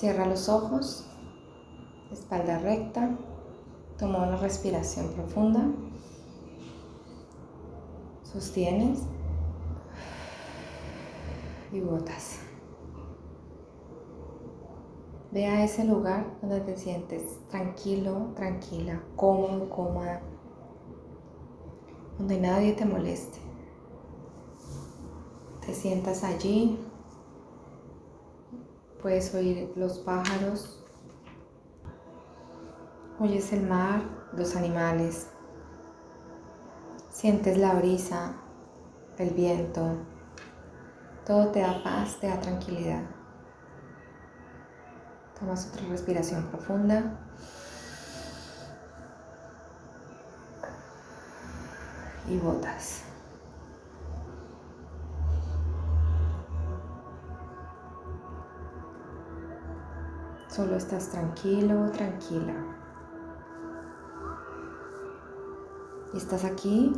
Cierra los ojos, espalda recta, toma una respiración profunda, sostienes y botas. Ve a ese lugar donde te sientes tranquilo, tranquila, cómodo, cómoda, donde nadie te moleste. Te sientas allí, puedes oír los pájaros, oyes el mar, los animales, sientes la brisa, el viento, todo te da paz, te da tranquilidad. Tomas otra respiración profunda. Y botas. Solo estás tranquilo, tranquila. Y estás aquí,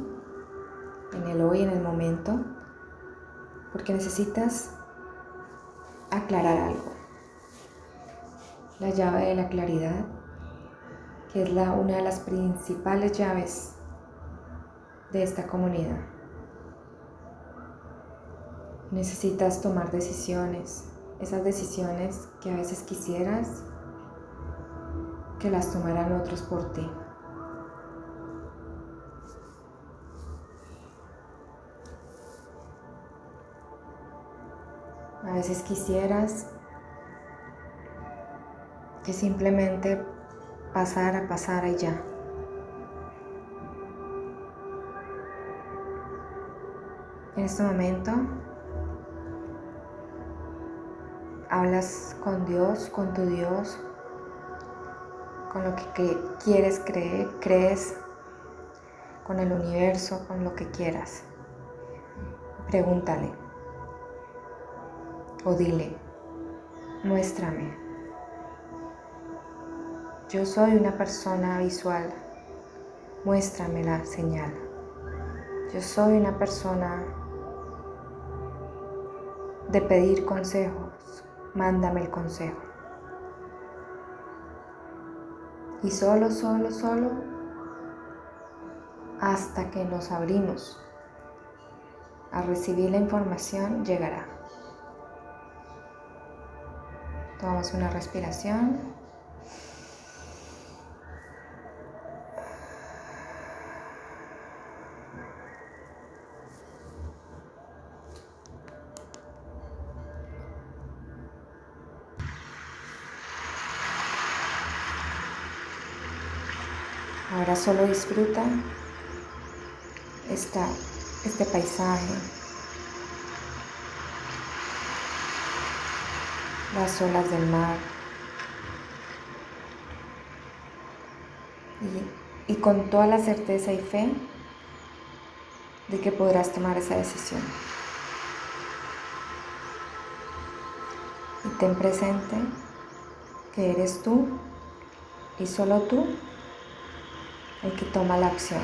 en el hoy, en el momento, porque necesitas aclarar algo la llave de la claridad, que es la, una de las principales llaves de esta comunidad. Necesitas tomar decisiones, esas decisiones que a veces quisieras que las tomaran otros por ti. A veces quisieras que simplemente pasara, pasara y ya. En este momento hablas con Dios, con tu Dios, con lo que quieres creer, crees, con el universo, con lo que quieras. Pregúntale o dile, muéstrame. Yo soy una persona visual. Muéstrame la señal. Yo soy una persona de pedir consejos. Mándame el consejo. Y solo, solo, solo, hasta que nos abrimos a recibir la información, llegará. Tomamos una respiración. Ahora solo disfruta esta, este paisaje, las olas del mar y, y con toda la certeza y fe de que podrás tomar esa decisión. Y ten presente que eres tú y solo tú el que toma la acción.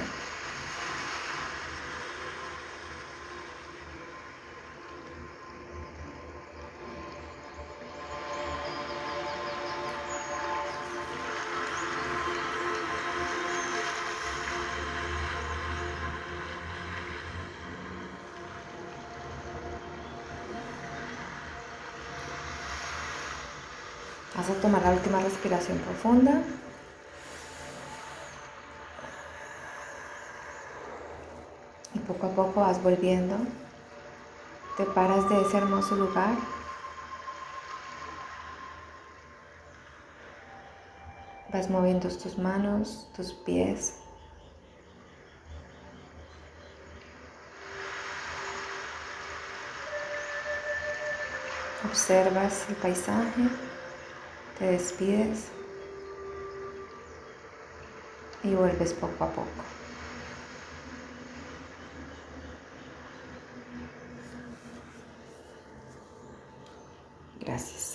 Vas a tomar la última respiración profunda. Poco a poco vas volviendo, te paras de ese hermoso lugar. Vas moviendo tus manos, tus pies. Observas el paisaje, te despides y vuelves poco a poco. gracias.